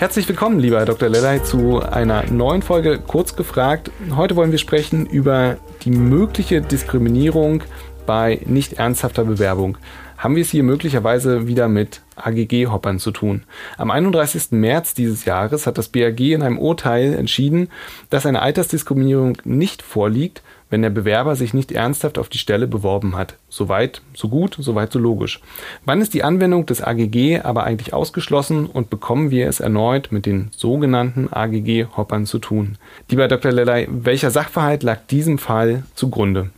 Herzlich willkommen, lieber Herr Dr. Lellay, zu einer neuen Folge Kurz gefragt. Heute wollen wir sprechen über die mögliche Diskriminierung bei nicht ernsthafter Bewerbung haben wir es hier möglicherweise wieder mit AGG-Hoppern zu tun. Am 31. März dieses Jahres hat das BAG in einem Urteil entschieden, dass eine Altersdiskriminierung nicht vorliegt, wenn der Bewerber sich nicht ernsthaft auf die Stelle beworben hat. Soweit, so gut, soweit, so logisch. Wann ist die Anwendung des AGG aber eigentlich ausgeschlossen und bekommen wir es erneut mit den sogenannten AGG-Hoppern zu tun? Lieber Dr. Lellay, welcher Sachverhalt lag diesem Fall zugrunde?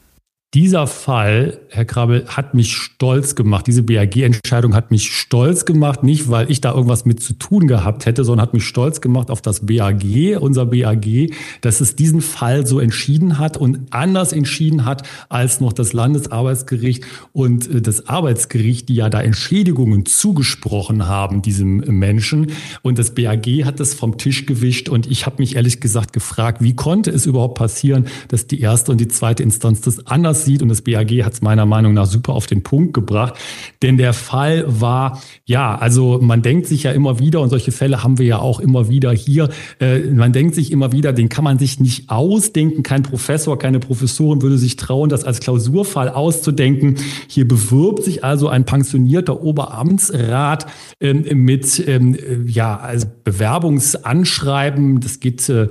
Dieser Fall, Herr Krabbel, hat mich stolz gemacht. Diese BAG-Entscheidung hat mich stolz gemacht, nicht weil ich da irgendwas mit zu tun gehabt hätte, sondern hat mich stolz gemacht auf das BAG, unser BAG, dass es diesen Fall so entschieden hat und anders entschieden hat als noch das Landesarbeitsgericht und äh, das Arbeitsgericht, die ja da Entschädigungen zugesprochen haben diesem Menschen. Und das BAG hat das vom Tisch gewischt und ich habe mich ehrlich gesagt gefragt, wie konnte es überhaupt passieren, dass die erste und die zweite Instanz das anders sieht. Und das BAG hat es meiner Meinung nach super auf den Punkt gebracht. Denn der Fall war, ja, also man denkt sich ja immer wieder, und solche Fälle haben wir ja auch immer wieder hier, äh, man denkt sich immer wieder, den kann man sich nicht ausdenken. Kein Professor, keine Professorin würde sich trauen, das als Klausurfall auszudenken. Hier bewirbt sich also ein pensionierter Oberamtsrat ähm, mit ähm, ja, also Bewerbungsanschreiben. Das geht äh,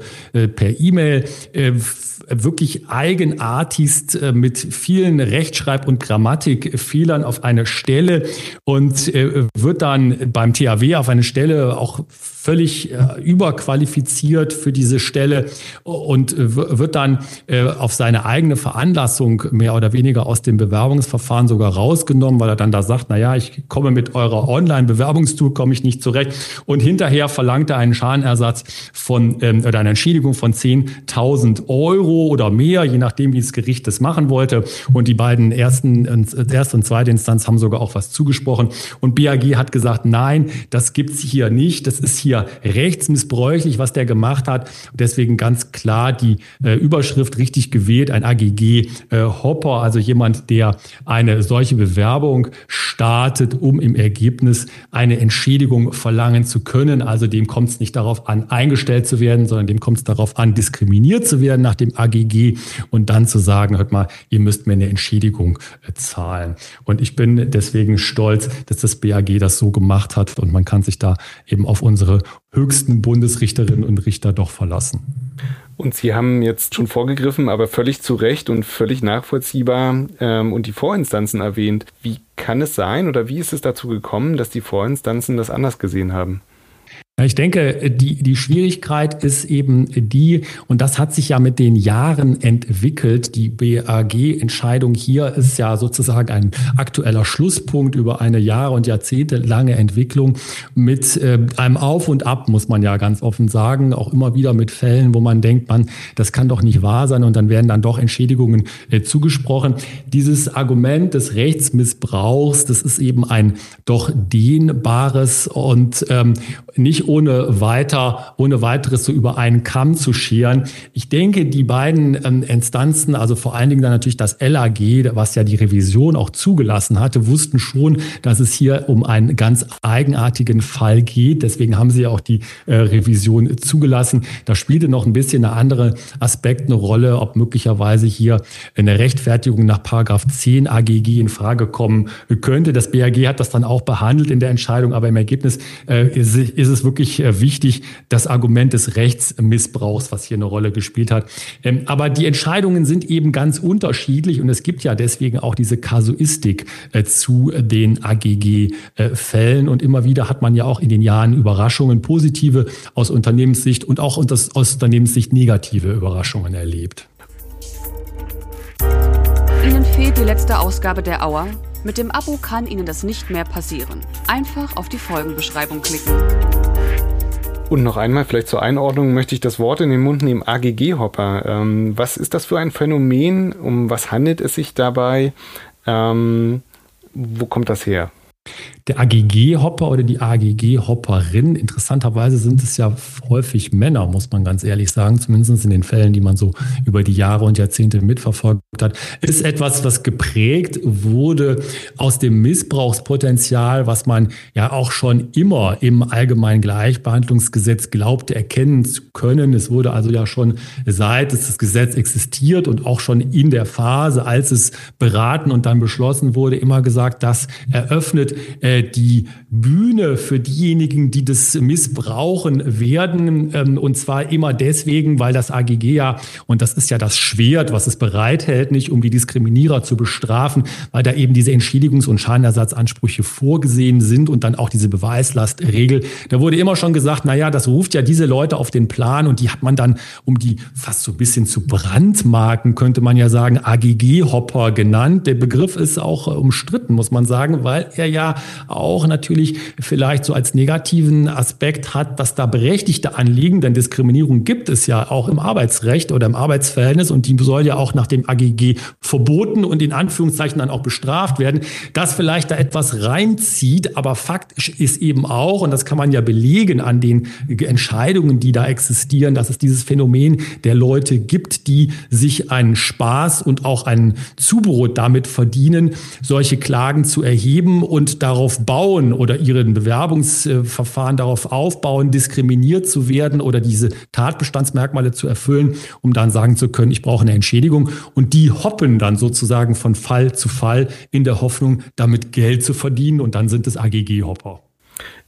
per E-Mail. Wirklich eigenartigst äh, mit vielen Rechtschreib- und Grammatikfehlern auf eine Stelle und äh, wird dann beim THW auf eine Stelle auch völlig äh, überqualifiziert für diese Stelle und äh, wird dann äh, auf seine eigene Veranlassung mehr oder weniger aus dem Bewerbungsverfahren sogar rausgenommen, weil er dann da sagt, na ja, ich komme mit eurer Online-Bewerbungstool komme ich nicht zurecht. Und hinterher verlangt er einen Schadenersatz von ähm, oder eine Entschädigung von 10.000 Euro oder mehr, je nachdem, wie das Gericht das machen wollte. Und die beiden ersten erste und zweite Instanz haben sogar auch was zugesprochen. Und BAG hat gesagt, nein, das gibt's hier nicht, das ist hier hier rechtsmissbräuchlich, was der gemacht hat. Deswegen ganz klar die äh, Überschrift richtig gewählt, ein AGG äh, Hopper, also jemand, der eine solche Bewerbung startet, um im Ergebnis eine Entschädigung verlangen zu können. Also dem kommt es nicht darauf an, eingestellt zu werden, sondern dem kommt es darauf an, diskriminiert zu werden nach dem AGG und dann zu sagen, hört mal, ihr müsst mir eine Entschädigung äh, zahlen. Und ich bin deswegen stolz, dass das BAG das so gemacht hat und man kann sich da eben auf unsere höchsten Bundesrichterinnen und Richter doch verlassen. Und Sie haben jetzt schon vorgegriffen, aber völlig zu Recht und völlig nachvollziehbar ähm, und die Vorinstanzen erwähnt. Wie kann es sein oder wie ist es dazu gekommen, dass die Vorinstanzen das anders gesehen haben? Ich denke, die, die Schwierigkeit ist eben die, und das hat sich ja mit den Jahren entwickelt, die BAG-Entscheidung hier ist ja sozusagen ein aktueller Schlusspunkt über eine Jahre- und jahrzehntelange Entwicklung. Mit äh, einem Auf und Ab, muss man ja ganz offen sagen, auch immer wieder mit Fällen, wo man denkt, man, das kann doch nicht wahr sein. Und dann werden dann doch Entschädigungen äh, zugesprochen. Dieses Argument des Rechtsmissbrauchs, das ist eben ein doch dehnbares und ähm, nicht ohne weiter, ohne weiteres so über einen Kamm zu scheren. Ich denke, die beiden ähm, Instanzen, also vor allen Dingen dann natürlich das LAG, was ja die Revision auch zugelassen hatte, wussten schon, dass es hier um einen ganz eigenartigen Fall geht. Deswegen haben sie ja auch die äh, Revision zugelassen. Da spielte noch ein bisschen eine andere Aspekt eine Rolle, ob möglicherweise hier eine Rechtfertigung nach Paragraph 10 AGG in Frage kommen könnte. Das BAG hat das dann auch behandelt in der Entscheidung, aber im Ergebnis äh, ist, ist es wirklich wirklich äh, wichtig, das Argument des Rechtsmissbrauchs, was hier eine Rolle gespielt hat. Ähm, aber die Entscheidungen sind eben ganz unterschiedlich und es gibt ja deswegen auch diese Kasuistik äh, zu den AGG-Fällen. Und immer wieder hat man ja auch in den Jahren Überraschungen, positive aus Unternehmenssicht und auch aus Unternehmenssicht negative Überraschungen erlebt. Ihnen fehlt die letzte Ausgabe der Auer? Mit dem Abo kann Ihnen das nicht mehr passieren. Einfach auf die Folgenbeschreibung klicken. Und noch einmal, vielleicht zur Einordnung, möchte ich das Wort in den Mund nehmen, AGG-Hopper. Ähm, was ist das für ein Phänomen? Um was handelt es sich dabei? Ähm, wo kommt das her? Der AGG-Hopper oder die AGG-Hopperin. Interessanterweise sind es ja häufig Männer, muss man ganz ehrlich sagen, zumindest in den Fällen, die man so über die Jahre und Jahrzehnte mitverfolgt hat, ist etwas, was geprägt wurde aus dem Missbrauchspotenzial, was man ja auch schon immer im allgemeinen Gleichbehandlungsgesetz glaubte erkennen zu können. Es wurde also ja schon seit es das Gesetz existiert und auch schon in der Phase, als es beraten und dann beschlossen wurde, immer gesagt, das eröffnet äh, äh, die Bühne für diejenigen, die das missbrauchen werden. Ähm, und zwar immer deswegen, weil das AGG ja, und das ist ja das Schwert, was es bereithält, nicht um die Diskriminierer zu bestrafen, weil da eben diese Entschädigungs- und Schadenersatzansprüche vorgesehen sind und dann auch diese Beweislastregel. Da wurde immer schon gesagt, na ja, das ruft ja diese Leute auf den Plan und die hat man dann, um die fast so ein bisschen zu brandmarken, könnte man ja sagen, AGG-Hopper genannt. Der Begriff ist auch äh, umstritten, muss man sagen, weil er ja auch natürlich vielleicht so als negativen Aspekt hat, dass da berechtigte Anliegen, denn Diskriminierung gibt es ja auch im Arbeitsrecht oder im Arbeitsverhältnis und die soll ja auch nach dem AGG verboten und in Anführungszeichen dann auch bestraft werden, dass vielleicht da etwas reinzieht, aber faktisch ist eben auch, und das kann man ja belegen an den Entscheidungen, die da existieren, dass es dieses Phänomen der Leute gibt, die sich einen Spaß und auch ein Zubrot damit verdienen, solche Klagen zu erheben und darauf darauf bauen oder ihren Bewerbungsverfahren darauf aufbauen, diskriminiert zu werden oder diese Tatbestandsmerkmale zu erfüllen, um dann sagen zu können, ich brauche eine Entschädigung. Und die hoppen dann sozusagen von Fall zu Fall in der Hoffnung, damit Geld zu verdienen. Und dann sind es AGG-Hopper.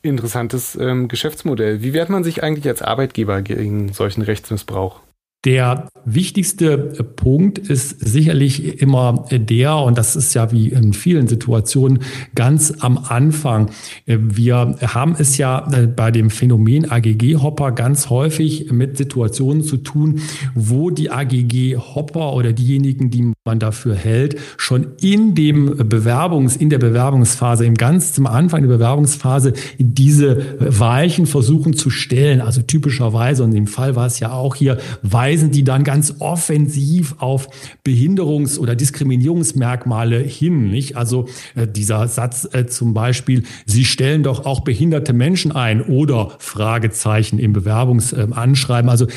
Interessantes ähm, Geschäftsmodell. Wie wehrt man sich eigentlich als Arbeitgeber gegen solchen Rechtsmissbrauch? Der wichtigste Punkt ist sicherlich immer der, und das ist ja wie in vielen Situationen ganz am Anfang. Wir haben es ja bei dem Phänomen AGG-Hopper ganz häufig mit Situationen zu tun, wo die AGG-Hopper oder diejenigen, die man dafür hält, schon in dem Bewerbungs, in der Bewerbungsphase, im ganz zum Anfang der Bewerbungsphase diese Weichen versuchen zu stellen. Also typischerweise, und im Fall war es ja auch hier, weisen die dann ganz offensiv auf Behinderungs- oder Diskriminierungsmerkmale hin. Nicht? Also äh, dieser Satz äh, zum Beispiel, Sie stellen doch auch behinderte Menschen ein oder Fragezeichen im Bewerbungsanschreiben. Also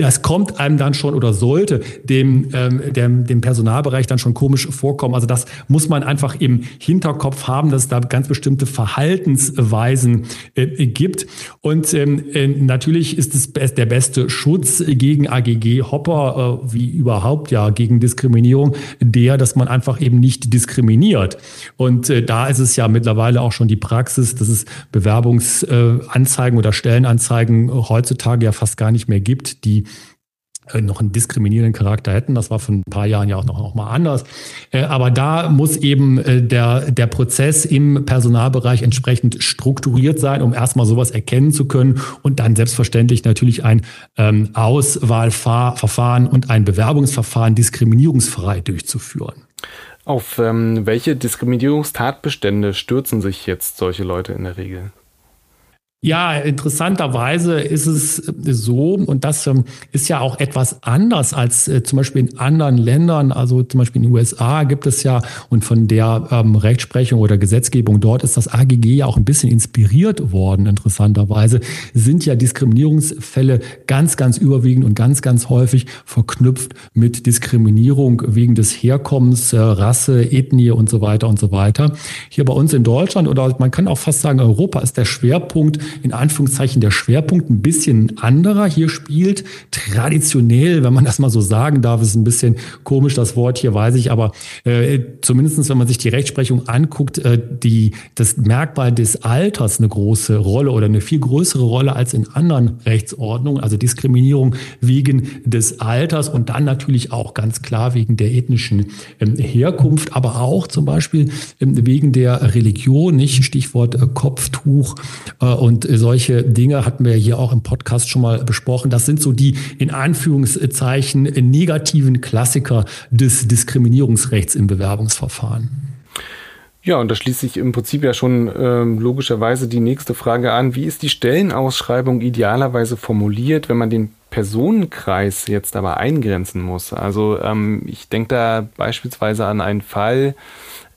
das kommt einem dann schon oder sollte dem, ähm, dem, dem Personalbereich dann schon komisch vorkommen. Also das muss man einfach im Hinterkopf haben, dass es da ganz bestimmte Verhaltensweisen äh, gibt. Und ähm, äh, natürlich ist es der beste Schutz gegen AGG-Hopper, äh, wie überhaupt ja gegen Diskriminierung, der, dass man einfach eben nicht diskriminiert. Und äh, da ist es ja mittlerweile auch schon die Praxis, dass es Bewerbungsanzeigen oder Stellenanzeigen heutzutage ja fast gar nicht mehr gibt, die äh, noch einen diskriminierenden Charakter hätten. Das war vor ein paar Jahren ja auch noch, noch mal anders. Äh, aber da muss eben äh, der, der Prozess im Personalbereich entsprechend strukturiert sein, um erstmal sowas erkennen zu können und dann selbstverständlich natürlich ein ähm, Auswahlverfahren und ein Bewerbungsverfahren diskriminierungsfrei durchzuführen. Auf ähm, welche Diskriminierungstatbestände stürzen sich jetzt solche Leute in der Regel? Ja, interessanterweise ist es so, und das ähm, ist ja auch etwas anders als äh, zum Beispiel in anderen Ländern, also zum Beispiel in den USA gibt es ja, und von der ähm, Rechtsprechung oder Gesetzgebung dort ist das AGG ja auch ein bisschen inspiriert worden, interessanterweise, sind ja Diskriminierungsfälle ganz, ganz überwiegend und ganz, ganz häufig verknüpft mit Diskriminierung wegen des Herkommens, äh, Rasse, Ethnie und so weiter und so weiter. Hier bei uns in Deutschland oder man kann auch fast sagen, Europa ist der Schwerpunkt in Anführungszeichen der Schwerpunkt ein bisschen anderer. Hier spielt traditionell, wenn man das mal so sagen darf, ist ein bisschen komisch das Wort hier, weiß ich, aber äh, zumindest wenn man sich die Rechtsprechung anguckt, äh, die, das Merkmal des Alters eine große Rolle oder eine viel größere Rolle als in anderen Rechtsordnungen, also Diskriminierung wegen des Alters und dann natürlich auch ganz klar wegen der ethnischen ähm, Herkunft, aber auch zum Beispiel ähm, wegen der Religion, nicht Stichwort äh, Kopftuch äh, und und solche Dinge hatten wir hier auch im Podcast schon mal besprochen. Das sind so die in Anführungszeichen negativen Klassiker des Diskriminierungsrechts im Bewerbungsverfahren. Ja, und da schließt sich im Prinzip ja schon ähm, logischerweise die nächste Frage an. Wie ist die Stellenausschreibung idealerweise formuliert, wenn man den Personenkreis jetzt aber eingrenzen muss? Also ähm, ich denke da beispielsweise an einen Fall,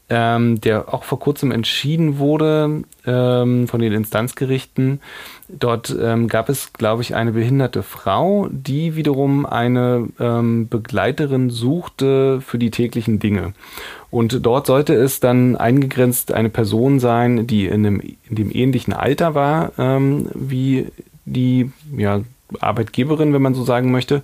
ähm, der auch vor kurzem entschieden wurde ähm, von den Instanzgerichten. Dort ähm, gab es, glaube ich, eine behinderte Frau, die wiederum eine ähm, Begleiterin suchte für die täglichen Dinge. Und dort sollte es dann eingegrenzt eine Person sein, die in, einem, in dem ähnlichen Alter war ähm, wie die ja, Arbeitgeberin, wenn man so sagen möchte,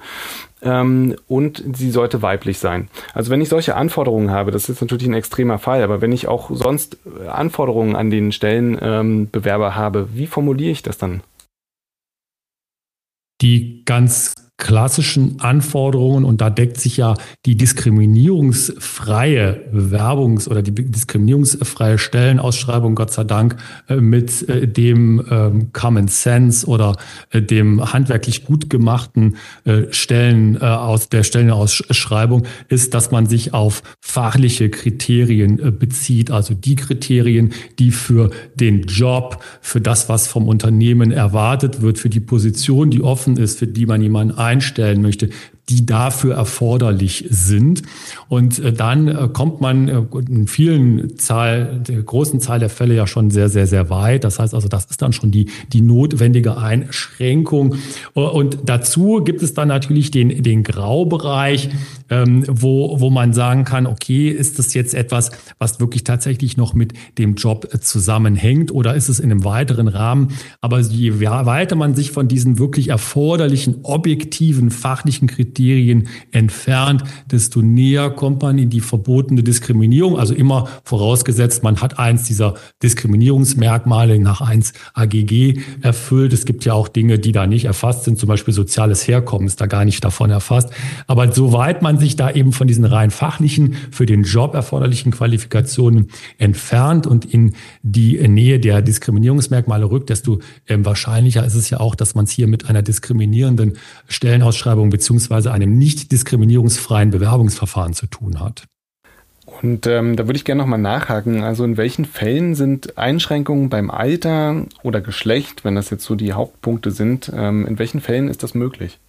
ähm, und sie sollte weiblich sein. Also wenn ich solche Anforderungen habe, das ist natürlich ein extremer Fall, aber wenn ich auch sonst Anforderungen an den Stellenbewerber ähm, habe, wie formuliere ich das dann? Die ganz klassischen Anforderungen und da deckt sich ja die diskriminierungsfreie Bewerbungs- oder die diskriminierungsfreie Stellenausschreibung Gott sei Dank äh, mit äh, dem ähm, Common Sense oder äh, dem handwerklich gut gemachten Stellen aus der Stellenausschreibung ist, dass man sich auf fachliche Kriterien bezieht, also die Kriterien, die für den Job, für das, was vom Unternehmen erwartet wird, für die Position, die offen ist, für die man jemanden einstellen möchte, die dafür erforderlich sind. Und äh, dann äh, kommt man äh, in vielen Zahl, der großen Zahl der Fälle ja schon sehr, sehr, sehr weit. Das heißt also, das ist dann schon die, die notwendige Einschränkung. Und dazu gibt es dann natürlich den, den Graubereich, ähm, wo, wo man sagen kann, okay, ist das jetzt etwas, was wirklich tatsächlich noch mit dem Job zusammenhängt oder ist es in einem weiteren Rahmen? Aber je weiter man sich von diesen wirklich erforderlichen, objektiven, fachlichen Kriterien entfernt, desto näher kommt man in die verbotene Diskriminierung. Also immer vorausgesetzt, man hat eins dieser Diskriminierungsmerkmale nach 1 AGG erfüllt. Es gibt ja auch Dinge, die da nicht erfasst sind, zum Beispiel soziales Herkommen ist da gar nicht davon erfasst. Aber soweit man sich da eben von diesen rein fachlichen, für den Job erforderlichen Qualifikationen entfernt und in die Nähe der Diskriminierungsmerkmale rückt, desto ähm, wahrscheinlicher ist es ja auch, dass man es hier mit einer diskriminierenden Stellenausschreibung beziehungsweise einem nicht diskriminierungsfreien Bewerbungsverfahren zu tun hat. Und ähm, da würde ich gerne nochmal nachhaken. Also in welchen Fällen sind Einschränkungen beim Alter oder Geschlecht, wenn das jetzt so die Hauptpunkte sind, ähm, in welchen Fällen ist das möglich?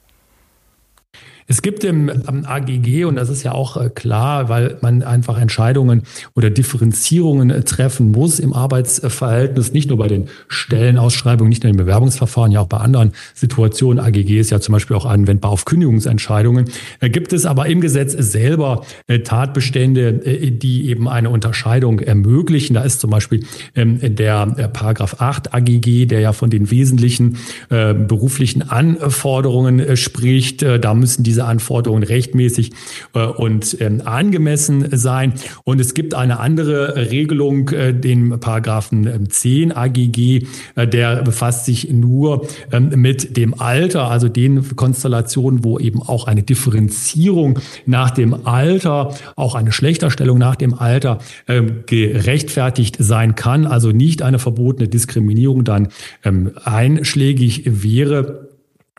Es gibt im, im AGG, und das ist ja auch äh, klar, weil man einfach Entscheidungen oder Differenzierungen äh, treffen muss im Arbeitsverhältnis, nicht nur bei den Stellenausschreibungen, nicht nur im Bewerbungsverfahren, ja auch bei anderen Situationen. AGG ist ja zum Beispiel auch anwendbar auf Kündigungsentscheidungen. Äh, gibt es aber im Gesetz selber Tatbestände, die eben eine Unterscheidung ermöglichen. Da ist zum Beispiel ähm, der Paragraph 8 AGG, der ja von den wesentlichen beruflichen Anforderungen spricht. Da müssen diese diese Anforderungen rechtmäßig äh, und ähm, angemessen sein. Und es gibt eine andere Regelung, äh, den Paragraphen 10 ähm, AGG, äh, der befasst sich nur ähm, mit dem Alter, also den Konstellationen, wo eben auch eine Differenzierung nach dem Alter, auch eine Schlechterstellung nach dem Alter gerechtfertigt sein kann, also nicht eine verbotene Diskriminierung dann einschlägig wäre.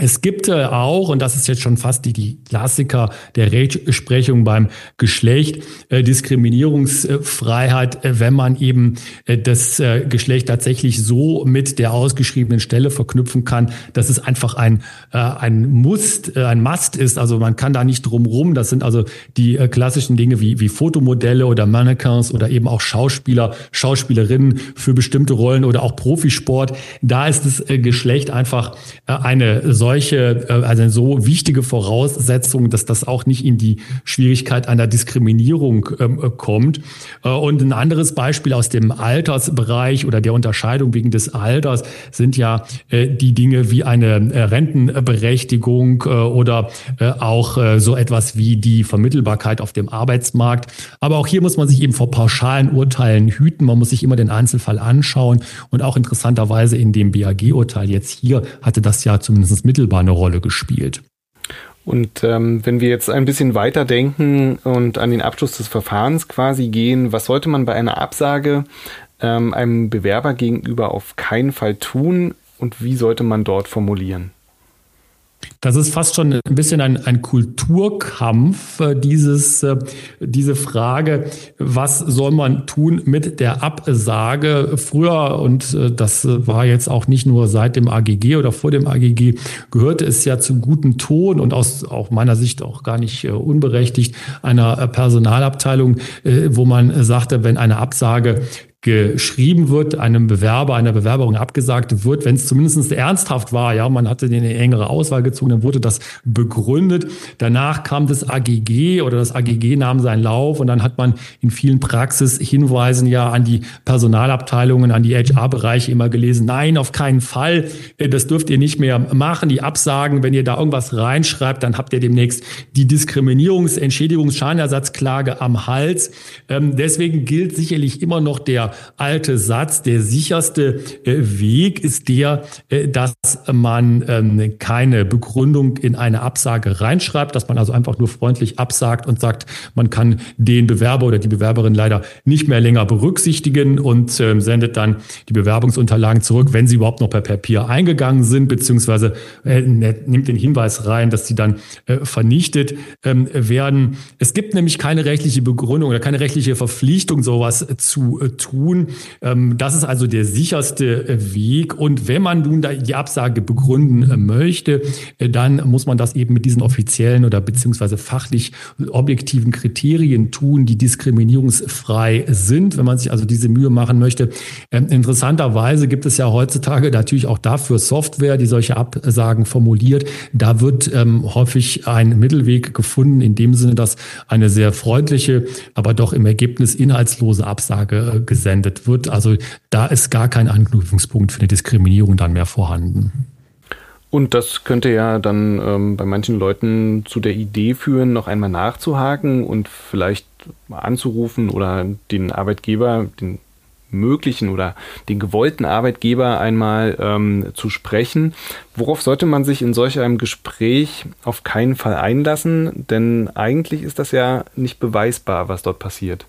Es gibt äh, auch, und das ist jetzt schon fast die, die Klassiker der Rechtsprechung beim Geschlecht, äh, Diskriminierungsfreiheit, äh, wenn man eben äh, das äh, Geschlecht tatsächlich so mit der ausgeschriebenen Stelle verknüpfen kann, dass es einfach ein, äh, ein Must, ein Must ist. Also man kann da nicht drum rum. Das sind also die klassischen Dinge wie, wie Fotomodelle oder Mannequins oder eben auch Schauspieler, Schauspielerinnen für bestimmte Rollen oder auch Profisport. Da ist das Geschlecht einfach eine solche solche, äh, also so wichtige Voraussetzung, dass das auch nicht in die Schwierigkeit einer Diskriminierung ähm, äh, kommt. Äh, und ein anderes Beispiel aus dem Altersbereich oder der Unterscheidung wegen des Alters sind ja die Dinge wie eine Rentenberechtigung oder auch so etwas wie die Vermittelbarkeit auf dem Arbeitsmarkt. Aber auch hier muss man sich eben vor pauschalen Urteilen hüten. Man muss sich immer den Einzelfall anschauen. Und auch interessanterweise in dem BAG-Urteil jetzt hier hatte das ja zumindest mittel unmittelbar eine Rolle gespielt. Und ähm, wenn wir jetzt ein bisschen weiter denken und an den Abschluss des Verfahrens quasi gehen, was sollte man bei einer Absage ähm, einem Bewerber gegenüber auf keinen Fall tun und wie sollte man dort formulieren? Das ist fast schon ein bisschen ein, ein Kulturkampf, äh, dieses, äh, diese Frage, was soll man tun mit der Absage? Früher, und äh, das war jetzt auch nicht nur seit dem AGG oder vor dem AGG, gehörte es ja zum guten Ton und aus auch meiner Sicht auch gar nicht unberechtigt einer Personalabteilung, wo man sagte, wenn eine Absage geschrieben wird, einem Bewerber, einer Bewerberin abgesagt wird, wenn es zumindest ernsthaft war, ja, man hatte eine engere Auswahl gezogen, dann wurde das begründet. Danach kam das AGG oder das AGG nahm seinen Lauf und dann hat man in vielen Praxishinweisen ja an die Personalabteilungen, an die HR-Bereiche immer gelesen, nein, auf keinen Fall, äh, das dürft ihr nicht mehr machen, die Absagen, wenn ihr da irgendwas reinschreibt, dann habt ihr demnächst die Diskriminierungs-, Entschädigungs-, Schadenersatzklage am Hals. Ähm, deswegen gilt sicherlich immer noch der alte Satz, der sicherste äh, Weg ist der, äh, dass man ähm, keine Begründung in eine Absage reinschreibt, dass man also einfach nur freundlich absagt und sagt, man kann den Bewerber oder die Bewerberin leider nicht mehr länger berücksichtigen und ähm, sendet dann die Bewerbungsunterlagen zurück, wenn sie überhaupt noch per Papier eingegangen sind, beziehungsweise äh, nimmt den Hinweis rein, dass sie dann vernichtet ähm, werden. Es gibt nämlich keine rechtliche Begründung oder keine rechtliche Verpflichtung, sowas zu tun tun. Ähm, das ist also der sicherste äh, Weg. Und wenn man nun die Absage begründen äh, möchte, äh, dann muss man das eben mit diesen offiziellen oder beziehungsweise fachlich objektiven Kriterien tun, die diskriminierungsfrei sind, wenn man sich also diese Mühe machen möchte. Ähm, interessanterweise gibt es ja heutzutage natürlich auch dafür Software, die solche Absagen formuliert. Da wird ähm, häufig ein Mittelweg gefunden, in dem Sinne, dass eine sehr freundliche, aber doch im Ergebnis inhaltslose Absage gesetzt gesendet wird. Also da ist gar kein Anknüpfungspunkt für eine Diskriminierung dann mehr vorhanden. Und das könnte ja dann ähm, bei manchen Leuten zu der Idee führen, noch einmal nachzuhaken und vielleicht anzurufen oder den Arbeitgeber, den möglichen oder den gewollten Arbeitgeber einmal ähm, zu sprechen. Worauf sollte man sich in solch einem Gespräch auf keinen Fall einlassen? Denn eigentlich ist das ja nicht beweisbar, was dort passiert.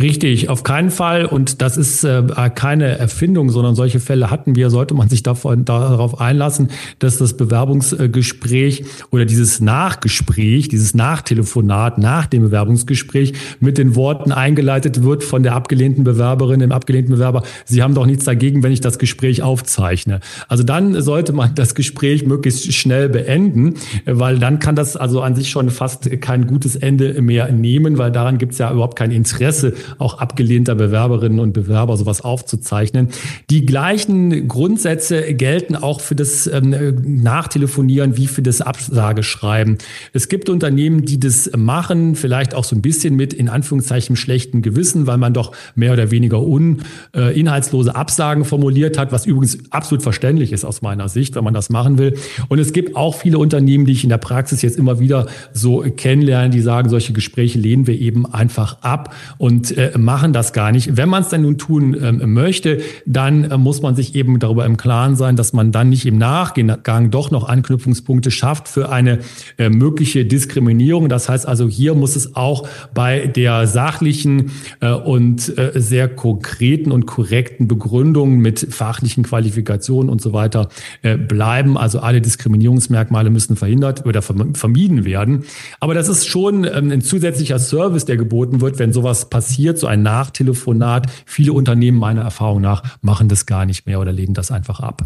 Richtig, auf keinen Fall. Und das ist äh, keine Erfindung, sondern solche Fälle hatten wir. Sollte man sich davon, darauf einlassen, dass das Bewerbungsgespräch oder dieses Nachgespräch, dieses Nachtelefonat nach dem Bewerbungsgespräch mit den Worten eingeleitet wird von der abgelehnten Bewerberin, dem abgelehnten Bewerber, Sie haben doch nichts dagegen, wenn ich das Gespräch aufzeichne. Also dann sollte man das Gespräch möglichst schnell beenden, weil dann kann das also an sich schon fast kein gutes Ende mehr nehmen, weil daran gibt es ja überhaupt kein Interesse auch abgelehnter Bewerberinnen und Bewerber sowas aufzuzeichnen. Die gleichen Grundsätze gelten auch für das ähm, Nachtelefonieren wie für das Absageschreiben. Es gibt Unternehmen, die das machen, vielleicht auch so ein bisschen mit in Anführungszeichen schlechten Gewissen, weil man doch mehr oder weniger uninhaltslose äh, Absagen formuliert hat, was übrigens absolut verständlich ist aus meiner Sicht, wenn man das machen will. Und es gibt auch viele Unternehmen, die ich in der Praxis jetzt immer wieder so kennenlerne, die sagen, solche Gespräche lehnen wir eben einfach ab und äh, machen das gar nicht. Wenn man es dann nun tun ähm, möchte, dann äh, muss man sich eben darüber im Klaren sein, dass man dann nicht im Nachgang doch noch Anknüpfungspunkte schafft für eine äh, mögliche Diskriminierung. Das heißt also, hier muss es auch bei der sachlichen äh, und äh, sehr konkreten und korrekten Begründung mit fachlichen Qualifikationen und so weiter äh, bleiben. Also alle Diskriminierungsmerkmale müssen verhindert oder vermieden werden. Aber das ist schon ähm, ein zusätzlicher Service, der geboten wird, wenn sowas passiert passiert, so ein Nachtelefonat. Viele Unternehmen meiner Erfahrung nach machen das gar nicht mehr oder lehnen das einfach ab.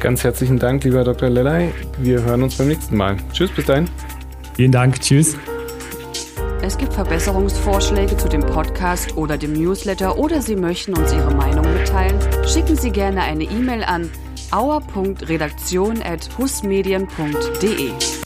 Ganz herzlichen Dank, lieber Dr. Lellay. Wir hören uns beim nächsten Mal. Tschüss, bis dahin. Vielen Dank. Tschüss. Es gibt Verbesserungsvorschläge zu dem Podcast oder dem Newsletter oder Sie möchten uns Ihre Meinung mitteilen, schicken Sie gerne eine E-Mail an auer.redaktion.husmedien.de.